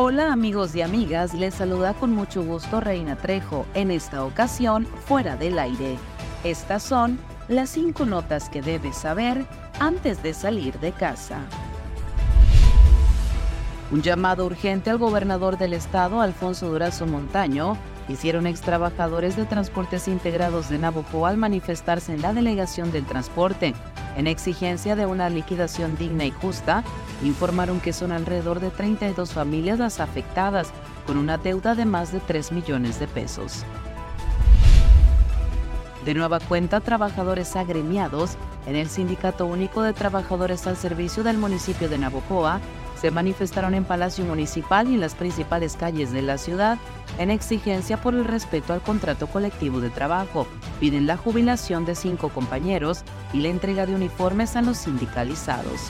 Hola amigos y amigas, les saluda con mucho gusto Reina Trejo, en esta ocasión fuera del aire. Estas son las cinco notas que debes saber antes de salir de casa. Un llamado urgente al gobernador del estado, Alfonso Durazo Montaño, hicieron ex trabajadores de transportes integrados de Navojoa al manifestarse en la delegación del transporte. En exigencia de una liquidación digna y justa, informaron que son alrededor de 32 familias las afectadas, con una deuda de más de 3 millones de pesos. De nueva cuenta, trabajadores agremiados en el Sindicato Único de Trabajadores al Servicio del municipio de Navojoa se manifestaron en Palacio Municipal y en las principales calles de la ciudad en exigencia por el respeto al contrato colectivo de trabajo. Piden la jubilación de cinco compañeros y la entrega de uniformes a los sindicalizados.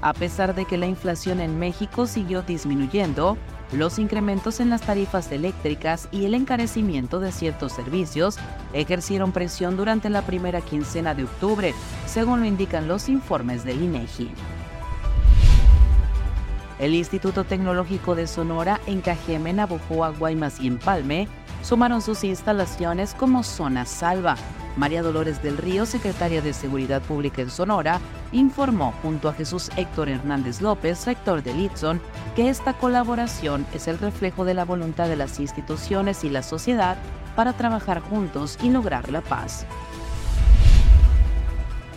A pesar de que la inflación en México siguió disminuyendo, los incrementos en las tarifas eléctricas y el encarecimiento de ciertos servicios ejercieron presión durante la primera quincena de octubre, según lo indican los informes del INEGI. El Instituto Tecnológico de Sonora en Cajeme, Navojoa, Guaymas y Empalme sumaron sus instalaciones como zona salva. María Dolores del Río, secretaria de Seguridad Pública en Sonora, informó junto a Jesús Héctor Hernández López, rector de Litson, que esta colaboración es el reflejo de la voluntad de las instituciones y la sociedad para trabajar juntos y lograr la paz.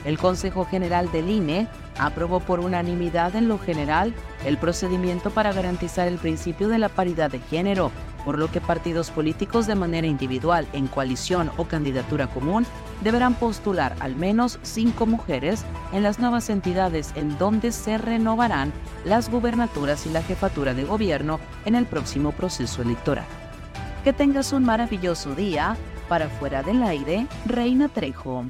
El Consejo General del INE aprobó por unanimidad en lo general el procedimiento para garantizar el principio de la paridad de género, por lo que partidos políticos de manera individual, en coalición o candidatura común, deberán postular al menos cinco mujeres en las nuevas entidades en donde se renovarán las gubernaturas y la jefatura de gobierno en el próximo proceso electoral. Que tengas un maravilloso día. Para fuera del aire, Reina Trejo.